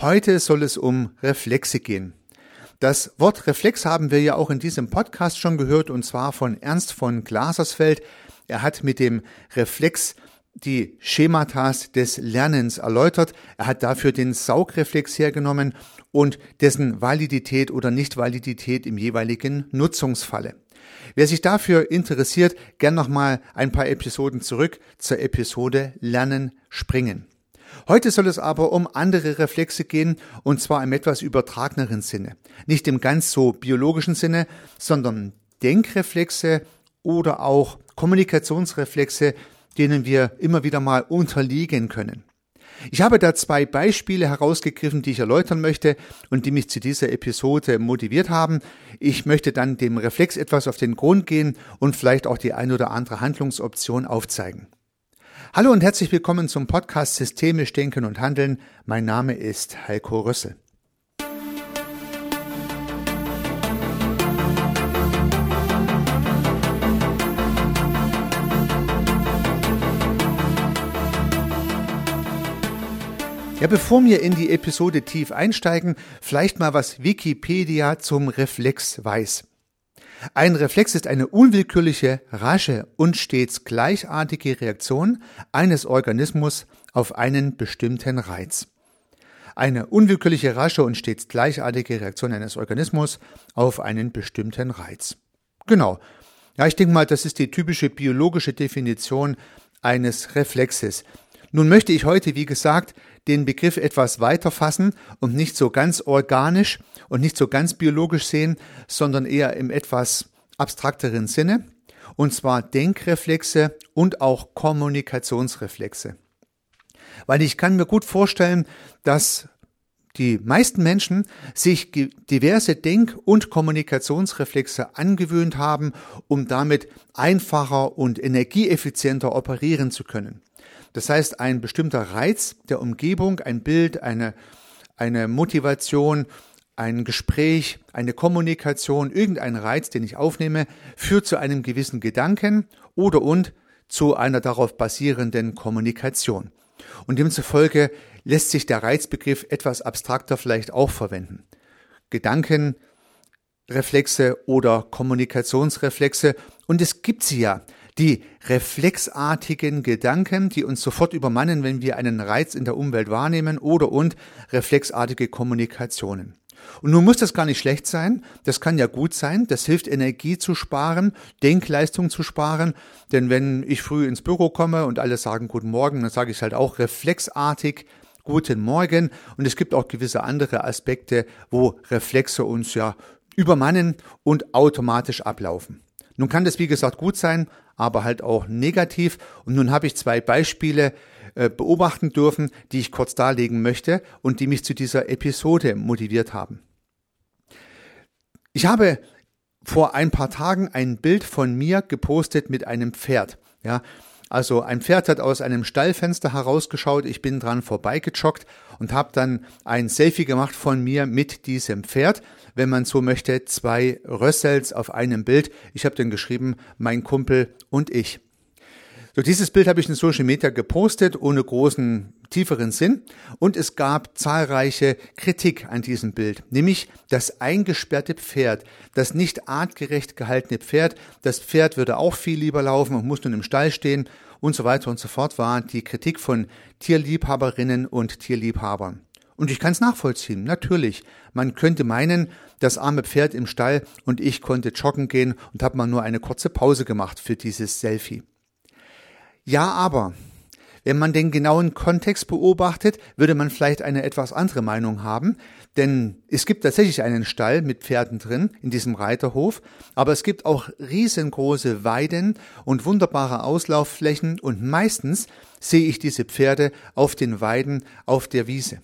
Heute soll es um Reflexe gehen. Das Wort Reflex haben wir ja auch in diesem Podcast schon gehört und zwar von Ernst von Glasersfeld. Er hat mit dem Reflex die Schematas des Lernens erläutert. Er hat dafür den Saugreflex hergenommen und dessen Validität oder Nichtvalidität im jeweiligen Nutzungsfalle. Wer sich dafür interessiert, gern nochmal ein paar Episoden zurück zur Episode Lernen springen. Heute soll es aber um andere Reflexe gehen, und zwar im etwas übertragneren Sinne. Nicht im ganz so biologischen Sinne, sondern Denkreflexe oder auch Kommunikationsreflexe, denen wir immer wieder mal unterliegen können. Ich habe da zwei Beispiele herausgegriffen, die ich erläutern möchte und die mich zu dieser Episode motiviert haben. Ich möchte dann dem Reflex etwas auf den Grund gehen und vielleicht auch die ein oder andere Handlungsoption aufzeigen. Hallo und herzlich willkommen zum Podcast Systemisch Denken und Handeln. Mein Name ist Heiko Rössel. Ja, bevor wir in die Episode tief einsteigen, vielleicht mal was Wikipedia zum Reflex weiß. Ein Reflex ist eine unwillkürliche, rasche und stets gleichartige Reaktion eines Organismus auf einen bestimmten Reiz. Eine unwillkürliche, rasche und stets gleichartige Reaktion eines Organismus auf einen bestimmten Reiz. Genau. Ja, ich denke mal, das ist die typische biologische Definition eines Reflexes. Nun möchte ich heute, wie gesagt, den Begriff etwas weiter fassen und nicht so ganz organisch und nicht so ganz biologisch sehen, sondern eher im etwas abstrakteren Sinne, und zwar Denkreflexe und auch Kommunikationsreflexe. Weil ich kann mir gut vorstellen, dass die meisten Menschen sich diverse Denk- und Kommunikationsreflexe angewöhnt haben, um damit einfacher und energieeffizienter operieren zu können. Das heißt, ein bestimmter Reiz der Umgebung, ein Bild, eine, eine Motivation, ein Gespräch, eine Kommunikation, irgendein Reiz, den ich aufnehme, führt zu einem gewissen Gedanken oder und zu einer darauf basierenden Kommunikation. Und demzufolge lässt sich der Reizbegriff etwas abstrakter vielleicht auch verwenden. Gedanken, Reflexe oder Kommunikationsreflexe. Und es gibt sie ja die reflexartigen Gedanken, die uns sofort übermannen, wenn wir einen Reiz in der Umwelt wahrnehmen oder und reflexartige Kommunikationen. Und nun muss das gar nicht schlecht sein, das kann ja gut sein, das hilft Energie zu sparen, Denkleistung zu sparen, denn wenn ich früh ins Büro komme und alle sagen guten Morgen, dann sage ich halt auch reflexartig guten Morgen und es gibt auch gewisse andere Aspekte, wo Reflexe uns ja übermannen und automatisch ablaufen. Nun kann das wie gesagt gut sein, aber halt auch negativ. Und nun habe ich zwei Beispiele äh, beobachten dürfen, die ich kurz darlegen möchte und die mich zu dieser Episode motiviert haben. Ich habe vor ein paar Tagen ein Bild von mir gepostet mit einem Pferd. Ja, also ein Pferd hat aus einem Stallfenster herausgeschaut, ich bin dran vorbeigejoggt und habe dann ein Selfie gemacht von mir mit diesem Pferd. Wenn man so möchte, zwei Rössels auf einem Bild. Ich habe dann geschrieben, mein Kumpel und ich. So, dieses Bild habe ich in Social Media gepostet, ohne großen tieferen Sinn. Und es gab zahlreiche Kritik an diesem Bild, nämlich das eingesperrte Pferd, das nicht artgerecht gehaltene Pferd. Das Pferd würde auch viel lieber laufen und muss nun im Stall stehen und so weiter und so fort war die Kritik von Tierliebhaberinnen und Tierliebhabern. Und ich kann es nachvollziehen, natürlich. Man könnte meinen, das arme Pferd im Stall und ich konnte joggen gehen und habe mal nur eine kurze Pause gemacht für dieses Selfie. Ja, aber wenn man den genauen Kontext beobachtet, würde man vielleicht eine etwas andere Meinung haben, denn es gibt tatsächlich einen Stall mit Pferden drin in diesem Reiterhof, aber es gibt auch riesengroße Weiden und wunderbare Auslaufflächen und meistens sehe ich diese Pferde auf den Weiden auf der Wiese.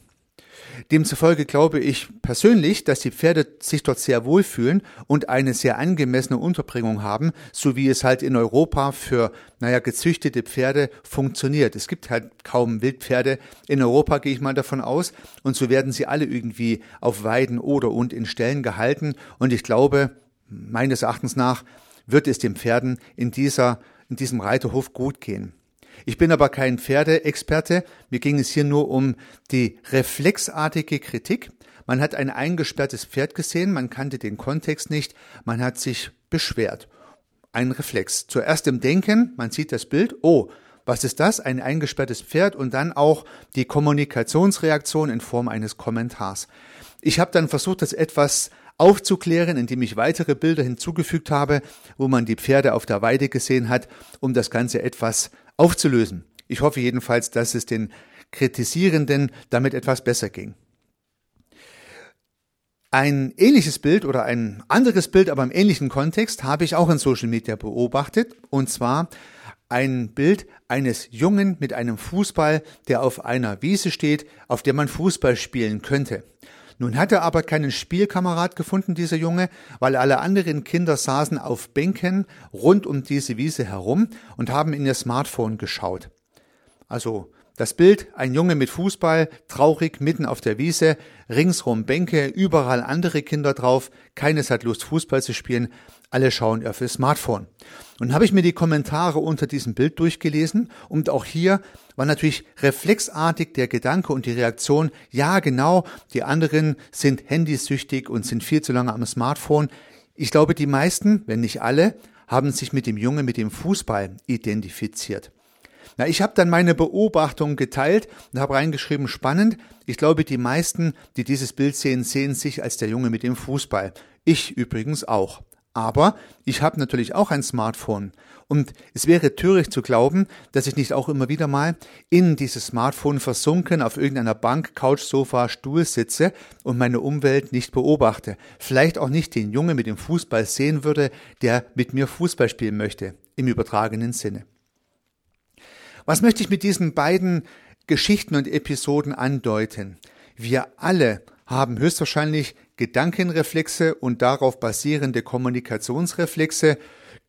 Demzufolge glaube ich persönlich, dass die Pferde sich dort sehr wohlfühlen und eine sehr angemessene Unterbringung haben, so wie es halt in Europa für, naja, gezüchtete Pferde funktioniert. Es gibt halt kaum Wildpferde in Europa, gehe ich mal davon aus, und so werden sie alle irgendwie auf Weiden oder und in Ställen gehalten. Und ich glaube, meines Erachtens nach, wird es den Pferden in dieser, in diesem Reiterhof gut gehen. Ich bin aber kein Pferdeexperte. Mir ging es hier nur um die reflexartige Kritik. Man hat ein eingesperrtes Pferd gesehen, man kannte den Kontext nicht, man hat sich beschwert. Ein Reflex. Zuerst im Denken, man sieht das Bild, oh, was ist das? Ein eingesperrtes Pferd und dann auch die Kommunikationsreaktion in Form eines Kommentars. Ich habe dann versucht, das etwas aufzuklären, indem ich weitere Bilder hinzugefügt habe, wo man die Pferde auf der Weide gesehen hat, um das Ganze etwas aufzulösen. Ich hoffe jedenfalls, dass es den Kritisierenden damit etwas besser ging. Ein ähnliches Bild oder ein anderes Bild, aber im ähnlichen Kontext habe ich auch in Social Media beobachtet. Und zwar ein Bild eines Jungen mit einem Fußball, der auf einer Wiese steht, auf der man Fußball spielen könnte. Nun hat er aber keinen Spielkamerad gefunden, dieser Junge, weil alle anderen Kinder saßen auf Bänken rund um diese Wiese herum und haben in ihr Smartphone geschaut. Also das Bild, ein Junge mit Fußball, traurig mitten auf der Wiese, ringsrum Bänke, überall andere Kinder drauf, keines hat Lust Fußball zu spielen, alle schauen auf ihr Smartphone. Und habe ich mir die Kommentare unter diesem Bild durchgelesen und auch hier war natürlich reflexartig der Gedanke und die Reaktion, ja genau, die anderen sind handysüchtig und sind viel zu lange am Smartphone. Ich glaube, die meisten, wenn nicht alle, haben sich mit dem Junge mit dem Fußball identifiziert. Na, ich habe dann meine Beobachtung geteilt und habe reingeschrieben, spannend. Ich glaube, die meisten, die dieses Bild sehen, sehen sich als der Junge mit dem Fußball. Ich übrigens auch. Aber ich habe natürlich auch ein Smartphone. Und es wäre töricht zu glauben, dass ich nicht auch immer wieder mal in dieses Smartphone versunken auf irgendeiner Bank, Couch, Sofa, Stuhl sitze und meine Umwelt nicht beobachte. Vielleicht auch nicht den Junge mit dem Fußball sehen würde, der mit mir Fußball spielen möchte, im übertragenen Sinne. Was möchte ich mit diesen beiden Geschichten und Episoden andeuten? Wir alle haben höchstwahrscheinlich Gedankenreflexe und darauf basierende Kommunikationsreflexe,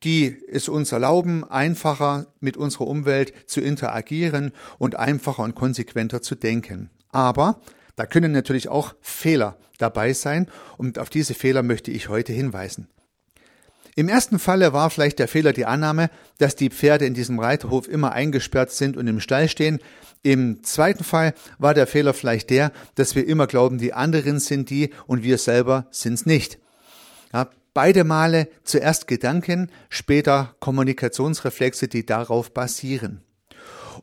die es uns erlauben, einfacher mit unserer Umwelt zu interagieren und einfacher und konsequenter zu denken. Aber da können natürlich auch Fehler dabei sein und auf diese Fehler möchte ich heute hinweisen. Im ersten Falle war vielleicht der Fehler die Annahme, dass die Pferde in diesem Reiterhof immer eingesperrt sind und im Stall stehen. Im zweiten Fall war der Fehler vielleicht der, dass wir immer glauben, die anderen sind die und wir selber sind's nicht. Ja, beide Male zuerst Gedanken, später Kommunikationsreflexe, die darauf basieren.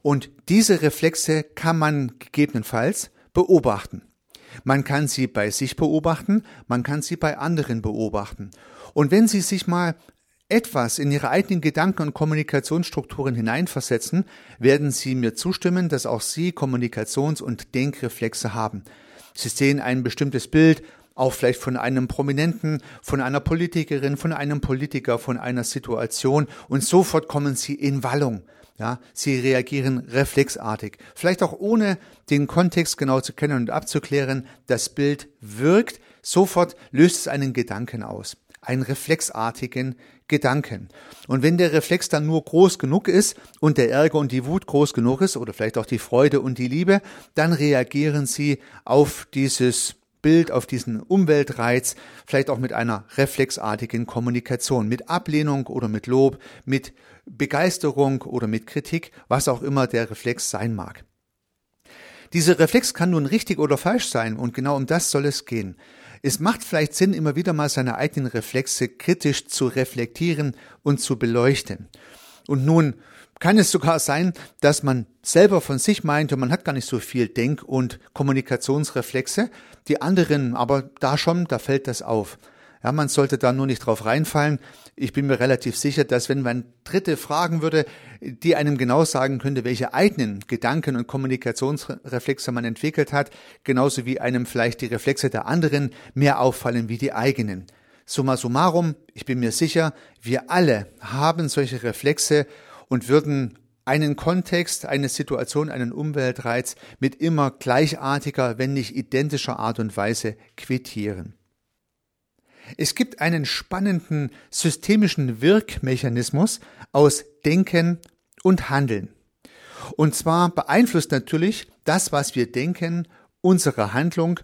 Und diese Reflexe kann man gegebenenfalls beobachten. Man kann sie bei sich beobachten, man kann sie bei anderen beobachten. Und wenn Sie sich mal etwas in Ihre eigenen Gedanken und Kommunikationsstrukturen hineinversetzen, werden Sie mir zustimmen, dass auch Sie Kommunikations- und Denkreflexe haben. Sie sehen ein bestimmtes Bild, auch vielleicht von einem Prominenten, von einer Politikerin, von einem Politiker, von einer Situation und sofort kommen Sie in Wallung. Ja, sie reagieren reflexartig. Vielleicht auch ohne den Kontext genau zu kennen und abzuklären. Das Bild wirkt. Sofort löst es einen Gedanken aus einen reflexartigen Gedanken. Und wenn der Reflex dann nur groß genug ist und der Ärger und die Wut groß genug ist oder vielleicht auch die Freude und die Liebe, dann reagieren sie auf dieses Bild, auf diesen Umweltreiz, vielleicht auch mit einer reflexartigen Kommunikation, mit Ablehnung oder mit Lob, mit Begeisterung oder mit Kritik, was auch immer der Reflex sein mag. Dieser Reflex kann nun richtig oder falsch sein und genau um das soll es gehen. Es macht vielleicht Sinn, immer wieder mal seine eigenen Reflexe kritisch zu reflektieren und zu beleuchten. Und nun kann es sogar sein, dass man selber von sich meinte, man hat gar nicht so viel Denk- und Kommunikationsreflexe, die anderen aber da schon, da fällt das auf. Ja, man sollte da nur nicht drauf reinfallen. Ich bin mir relativ sicher, dass wenn man Dritte fragen würde, die einem genau sagen könnte, welche eigenen Gedanken und Kommunikationsreflexe man entwickelt hat, genauso wie einem vielleicht die Reflexe der anderen mehr auffallen wie die eigenen. Summa summarum, ich bin mir sicher, wir alle haben solche Reflexe und würden einen Kontext, eine Situation, einen Umweltreiz mit immer gleichartiger, wenn nicht identischer Art und Weise quittieren. Es gibt einen spannenden systemischen Wirkmechanismus aus Denken und Handeln. Und zwar beeinflusst natürlich das, was wir denken, unsere Handlung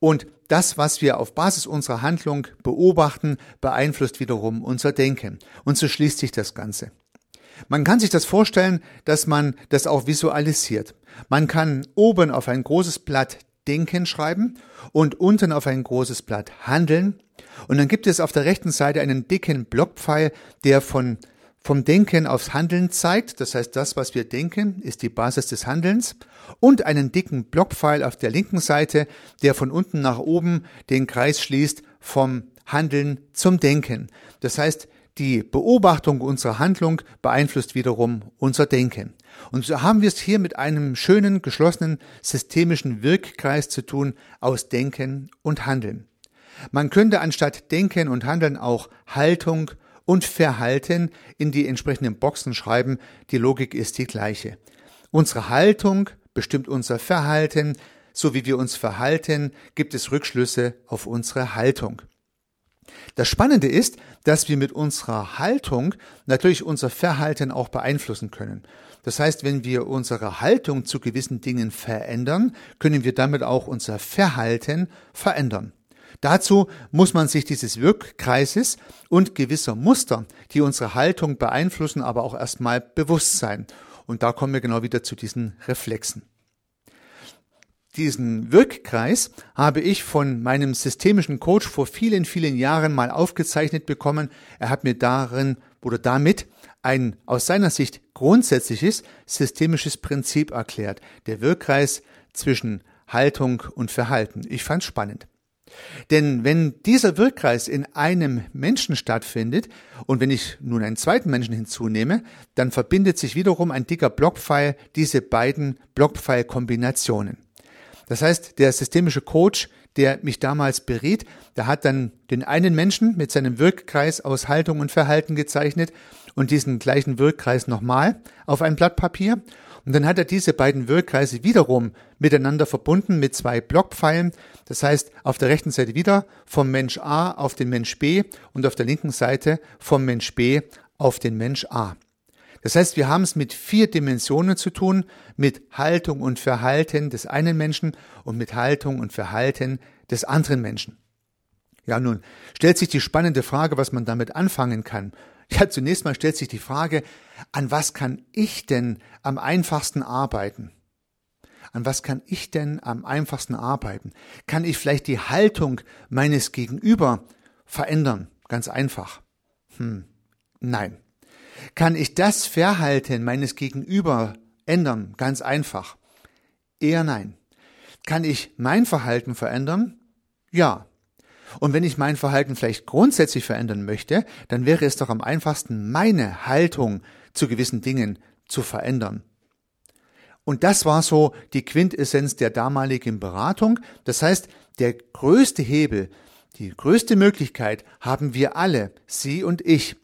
und das, was wir auf Basis unserer Handlung beobachten, beeinflusst wiederum unser Denken. Und so schließt sich das Ganze. Man kann sich das vorstellen, dass man das auch visualisiert. Man kann oben auf ein großes Blatt Denken schreiben und unten auf ein großes Blatt Handeln. Und dann gibt es auf der rechten Seite einen dicken Blockpfeil, der von vom Denken aufs Handeln zeigt, das heißt, das, was wir denken, ist die Basis des Handelns, und einen dicken Blockpfeil auf der linken Seite, der von unten nach oben den Kreis schließt vom Handeln zum Denken. Das heißt, die Beobachtung unserer Handlung beeinflusst wiederum unser Denken. Und so haben wir es hier mit einem schönen, geschlossenen, systemischen Wirkkreis zu tun aus Denken und Handeln. Man könnte anstatt Denken und Handeln auch Haltung und Verhalten in die entsprechenden Boxen schreiben. Die Logik ist die gleiche. Unsere Haltung bestimmt unser Verhalten. So wie wir uns verhalten, gibt es Rückschlüsse auf unsere Haltung. Das Spannende ist, dass wir mit unserer Haltung natürlich unser Verhalten auch beeinflussen können. Das heißt, wenn wir unsere Haltung zu gewissen Dingen verändern, können wir damit auch unser Verhalten verändern. Dazu muss man sich dieses Wirkkreises und gewisser Muster, die unsere Haltung beeinflussen, aber auch erstmal bewusst sein. Und da kommen wir genau wieder zu diesen Reflexen. Diesen Wirkkreis habe ich von meinem systemischen Coach vor vielen, vielen Jahren mal aufgezeichnet bekommen. Er hat mir darin oder damit ein aus seiner Sicht grundsätzliches systemisches Prinzip erklärt. Der Wirkkreis zwischen Haltung und Verhalten. Ich fand spannend. Denn wenn dieser Wirkkreis in einem Menschen stattfindet und wenn ich nun einen zweiten Menschen hinzunehme, dann verbindet sich wiederum ein dicker Blockpfeil diese beiden Blockpfeil-Kombinationen. Das heißt, der systemische Coach, der mich damals beriet, der hat dann den einen Menschen mit seinem Wirkkreis aus Haltung und Verhalten gezeichnet und diesen gleichen Wirkkreis nochmal auf ein Blatt Papier und dann hat er diese beiden Wirkkreise wiederum miteinander verbunden mit zwei Blockpfeilen. Das heißt, auf der rechten Seite wieder vom Mensch A auf den Mensch B und auf der linken Seite vom Mensch B auf den Mensch A. Das heißt, wir haben es mit vier Dimensionen zu tun, mit Haltung und Verhalten des einen Menschen und mit Haltung und Verhalten des anderen Menschen. Ja, nun stellt sich die spannende Frage, was man damit anfangen kann. Ja, zunächst mal stellt sich die Frage, an was kann ich denn am einfachsten arbeiten? An was kann ich denn am einfachsten arbeiten? Kann ich vielleicht die Haltung meines Gegenüber verändern? Ganz einfach. Hm, nein. Kann ich das Verhalten meines Gegenüber ändern? Ganz einfach. Eher nein. Kann ich mein Verhalten verändern? Ja. Und wenn ich mein Verhalten vielleicht grundsätzlich verändern möchte, dann wäre es doch am einfachsten, meine Haltung zu gewissen Dingen zu verändern. Und das war so die Quintessenz der damaligen Beratung. Das heißt, der größte Hebel, die größte Möglichkeit haben wir alle, Sie und ich,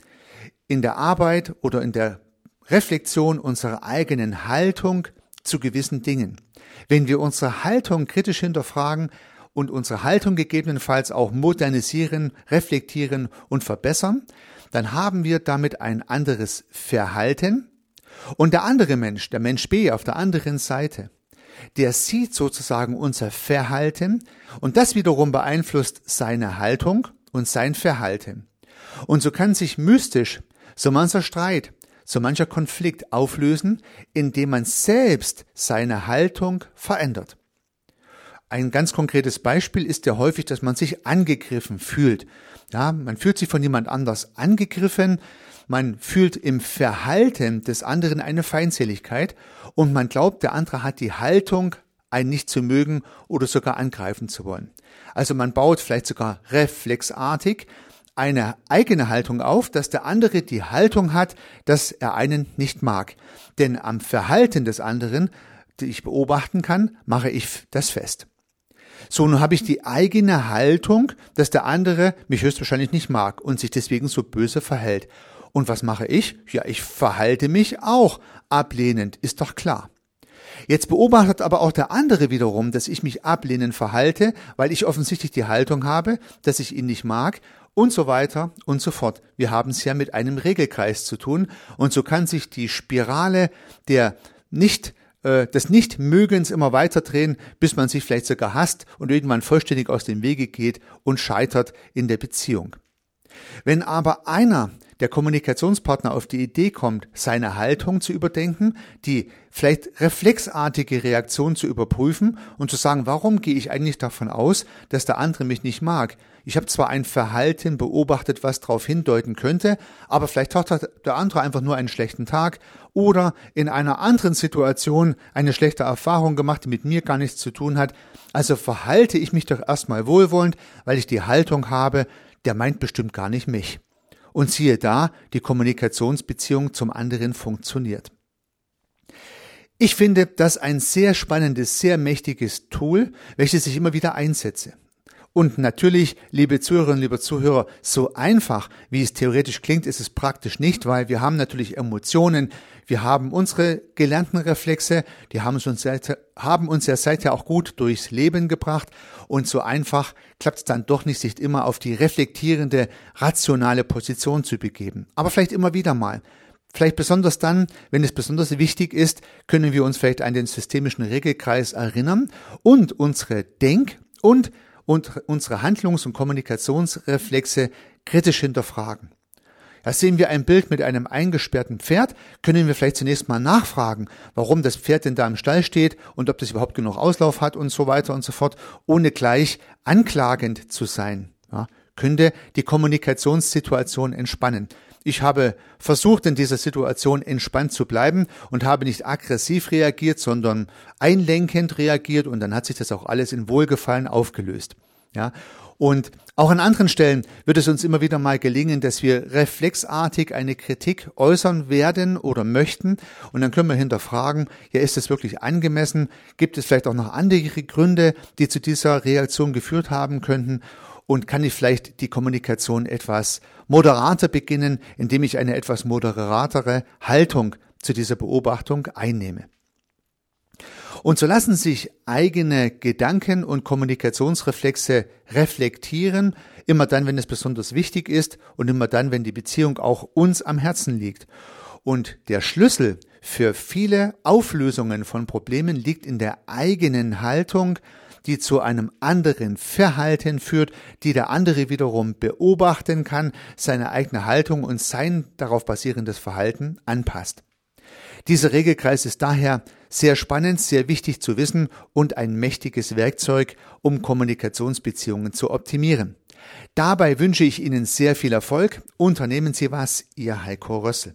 in der Arbeit oder in der Reflexion unserer eigenen Haltung zu gewissen Dingen. Wenn wir unsere Haltung kritisch hinterfragen, und unsere Haltung gegebenenfalls auch modernisieren, reflektieren und verbessern, dann haben wir damit ein anderes Verhalten. Und der andere Mensch, der Mensch B auf der anderen Seite, der sieht sozusagen unser Verhalten und das wiederum beeinflusst seine Haltung und sein Verhalten. Und so kann sich mystisch so mancher Streit, so mancher Konflikt auflösen, indem man selbst seine Haltung verändert. Ein ganz konkretes Beispiel ist ja häufig, dass man sich angegriffen fühlt. Ja, man fühlt sich von jemand anders angegriffen, man fühlt im Verhalten des anderen eine Feindseligkeit und man glaubt, der andere hat die Haltung, einen nicht zu mögen oder sogar angreifen zu wollen. Also man baut vielleicht sogar reflexartig eine eigene Haltung auf, dass der andere die Haltung hat, dass er einen nicht mag. Denn am Verhalten des anderen, die ich beobachten kann, mache ich das fest. So, nun habe ich die eigene Haltung, dass der andere mich höchstwahrscheinlich nicht mag und sich deswegen so böse verhält. Und was mache ich? Ja, ich verhalte mich auch ablehnend, ist doch klar. Jetzt beobachtet aber auch der andere wiederum, dass ich mich ablehnend verhalte, weil ich offensichtlich die Haltung habe, dass ich ihn nicht mag und so weiter und so fort. Wir haben es ja mit einem Regelkreis zu tun und so kann sich die Spirale der nicht äh, des Nichtmögens immer weiter drehen, bis man sich vielleicht sogar hasst und irgendwann vollständig aus dem Wege geht und scheitert in der Beziehung. Wenn aber einer der Kommunikationspartner auf die Idee kommt, seine Haltung zu überdenken, die vielleicht reflexartige Reaktion zu überprüfen und zu sagen, warum gehe ich eigentlich davon aus, dass der andere mich nicht mag? Ich habe zwar ein Verhalten beobachtet, was darauf hindeuten könnte, aber vielleicht hat der andere einfach nur einen schlechten Tag oder in einer anderen Situation eine schlechte Erfahrung gemacht, die mit mir gar nichts zu tun hat. Also verhalte ich mich doch erstmal wohlwollend, weil ich die Haltung habe, der meint bestimmt gar nicht mich. Und siehe da, die Kommunikationsbeziehung zum anderen funktioniert. Ich finde das ein sehr spannendes, sehr mächtiges Tool, welches ich immer wieder einsetze. Und natürlich, liebe Zuhörerinnen, liebe Zuhörer, so einfach, wie es theoretisch klingt, ist es praktisch nicht, weil wir haben natürlich Emotionen, wir haben unsere gelernten Reflexe, die haben uns, seit, haben uns ja seither auch gut durchs Leben gebracht und so einfach klappt es dann doch nicht, sich immer auf die reflektierende, rationale Position zu begeben. Aber vielleicht immer wieder mal. Vielleicht besonders dann, wenn es besonders wichtig ist, können wir uns vielleicht an den systemischen Regelkreis erinnern und unsere Denk- und, und unsere Handlungs- und Kommunikationsreflexe kritisch hinterfragen. Da sehen wir ein Bild mit einem eingesperrten Pferd, können wir vielleicht zunächst mal nachfragen, warum das Pferd denn da im Stall steht und ob das überhaupt genug Auslauf hat und so weiter und so fort, ohne gleich anklagend zu sein. Ja, könnte die Kommunikationssituation entspannen. Ich habe versucht, in dieser Situation entspannt zu bleiben und habe nicht aggressiv reagiert, sondern einlenkend reagiert und dann hat sich das auch alles in Wohlgefallen aufgelöst. Ja, und auch an anderen Stellen wird es uns immer wieder mal gelingen, dass wir reflexartig eine Kritik äußern werden oder möchten. Und dann können wir hinterfragen, ja, ist es wirklich angemessen? Gibt es vielleicht auch noch andere Gründe, die zu dieser Reaktion geführt haben könnten? Und kann ich vielleicht die Kommunikation etwas moderater beginnen, indem ich eine etwas moderatere Haltung zu dieser Beobachtung einnehme? Und so lassen sich eigene Gedanken und Kommunikationsreflexe reflektieren, immer dann, wenn es besonders wichtig ist und immer dann, wenn die Beziehung auch uns am Herzen liegt. Und der Schlüssel für viele Auflösungen von Problemen liegt in der eigenen Haltung, die zu einem anderen Verhalten führt, die der andere wiederum beobachten kann, seine eigene Haltung und sein darauf basierendes Verhalten anpasst. Dieser Regelkreis ist daher sehr spannend, sehr wichtig zu wissen und ein mächtiges Werkzeug, um Kommunikationsbeziehungen zu optimieren. Dabei wünsche ich Ihnen sehr viel Erfolg. Unternehmen Sie was, Ihr Heiko Rössel.